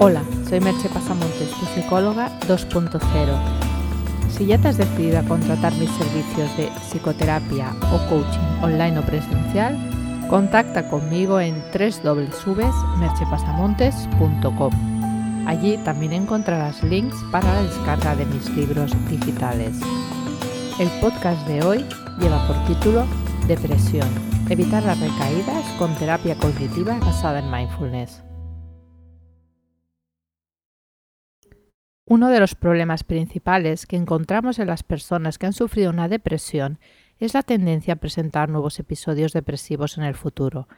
Hola, soy Merche Pasamontes, tu psicóloga 2.0. Si ya te has decidido a contratar mis servicios de psicoterapia o coaching online o presencial, contacta conmigo en www.merchepasamontes.com. Allí también encontrarás links para la descarga de mis libros digitales. El podcast de hoy lleva por título Depresión. Evitar las recaídas con terapia cognitiva basada en mindfulness. Uno de los problemas principales que encontramos en las personas que han sufrido una depresión es la tendencia a presentar nuevos episodios depresivos en el futuro.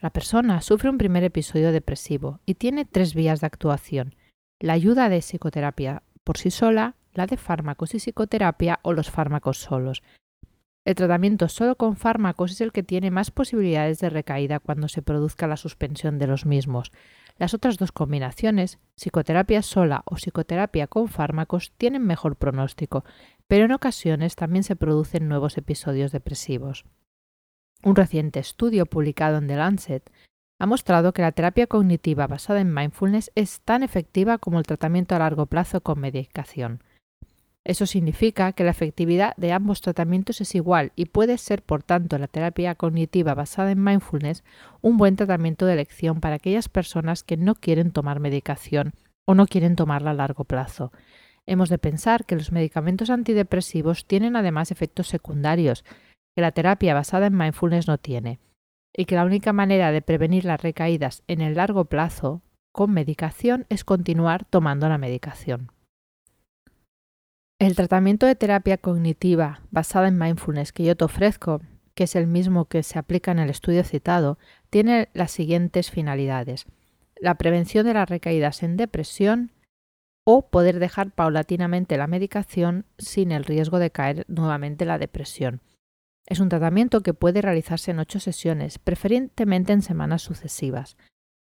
La persona sufre un primer episodio depresivo y tiene tres vías de actuación. La ayuda de psicoterapia por sí sola, la de fármacos y psicoterapia o los fármacos solos. El tratamiento solo con fármacos es el que tiene más posibilidades de recaída cuando se produzca la suspensión de los mismos. Las otras dos combinaciones, psicoterapia sola o psicoterapia con fármacos, tienen mejor pronóstico, pero en ocasiones también se producen nuevos episodios depresivos. Un reciente estudio publicado en The Lancet ha mostrado que la terapia cognitiva basada en mindfulness es tan efectiva como el tratamiento a largo plazo con medicación. Eso significa que la efectividad de ambos tratamientos es igual y puede ser, por tanto, la terapia cognitiva basada en mindfulness un buen tratamiento de elección para aquellas personas que no quieren tomar medicación o no quieren tomarla a largo plazo. Hemos de pensar que los medicamentos antidepresivos tienen además efectos secundarios que la terapia basada en mindfulness no tiene, y que la única manera de prevenir las recaídas en el largo plazo con medicación es continuar tomando la medicación. El tratamiento de terapia cognitiva basada en mindfulness que yo te ofrezco, que es el mismo que se aplica en el estudio citado, tiene las siguientes finalidades. La prevención de las recaídas en depresión o poder dejar paulatinamente la medicación sin el riesgo de caer nuevamente en la depresión. Es un tratamiento que puede realizarse en ocho sesiones, preferentemente en semanas sucesivas.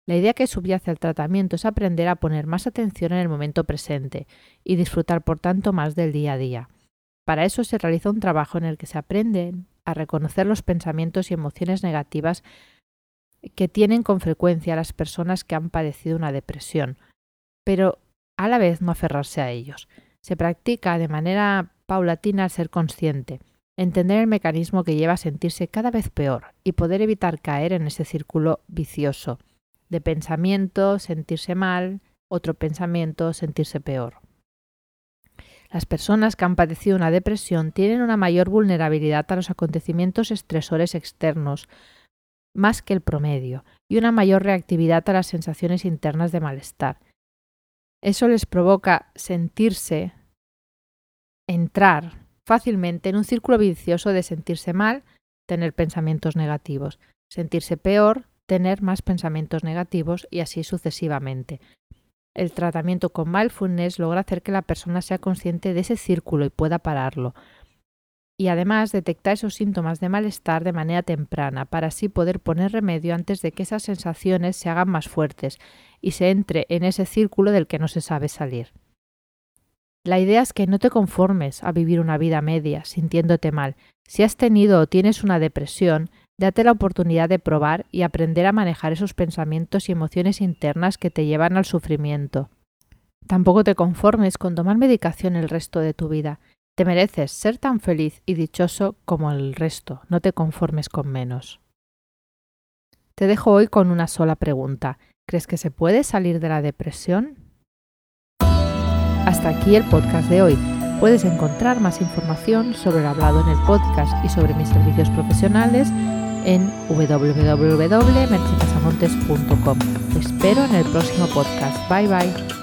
La idea que subyace al tratamiento es aprender a poner más atención en el momento presente y disfrutar por tanto más del día a día. Para eso se realiza un trabajo en el que se aprende a reconocer los pensamientos y emociones negativas que tienen con frecuencia las personas que han padecido una depresión, pero a la vez no aferrarse a ellos. Se practica de manera paulatina al ser consciente, entender el mecanismo que lleva a sentirse cada vez peor y poder evitar caer en ese círculo vicioso de pensamiento, sentirse mal, otro pensamiento, sentirse peor. Las personas que han padecido una depresión tienen una mayor vulnerabilidad a los acontecimientos estresores externos, más que el promedio, y una mayor reactividad a las sensaciones internas de malestar. Eso les provoca sentirse, entrar fácilmente en un círculo vicioso de sentirse mal, tener pensamientos negativos, sentirse peor, tener más pensamientos negativos y así sucesivamente. El tratamiento con mindfulness logra hacer que la persona sea consciente de ese círculo y pueda pararlo. Y además detectar esos síntomas de malestar de manera temprana para así poder poner remedio antes de que esas sensaciones se hagan más fuertes y se entre en ese círculo del que no se sabe salir. La idea es que no te conformes a vivir una vida media sintiéndote mal. Si has tenido o tienes una depresión, Date la oportunidad de probar y aprender a manejar esos pensamientos y emociones internas que te llevan al sufrimiento. Tampoco te conformes con tomar medicación el resto de tu vida. Te mereces ser tan feliz y dichoso como el resto. No te conformes con menos. Te dejo hoy con una sola pregunta. ¿Crees que se puede salir de la depresión? Hasta aquí el podcast de hoy. Puedes encontrar más información sobre lo hablado en el podcast y sobre mis servicios profesionales en www.merchipasamontes.com. Te espero en el próximo podcast. Bye bye.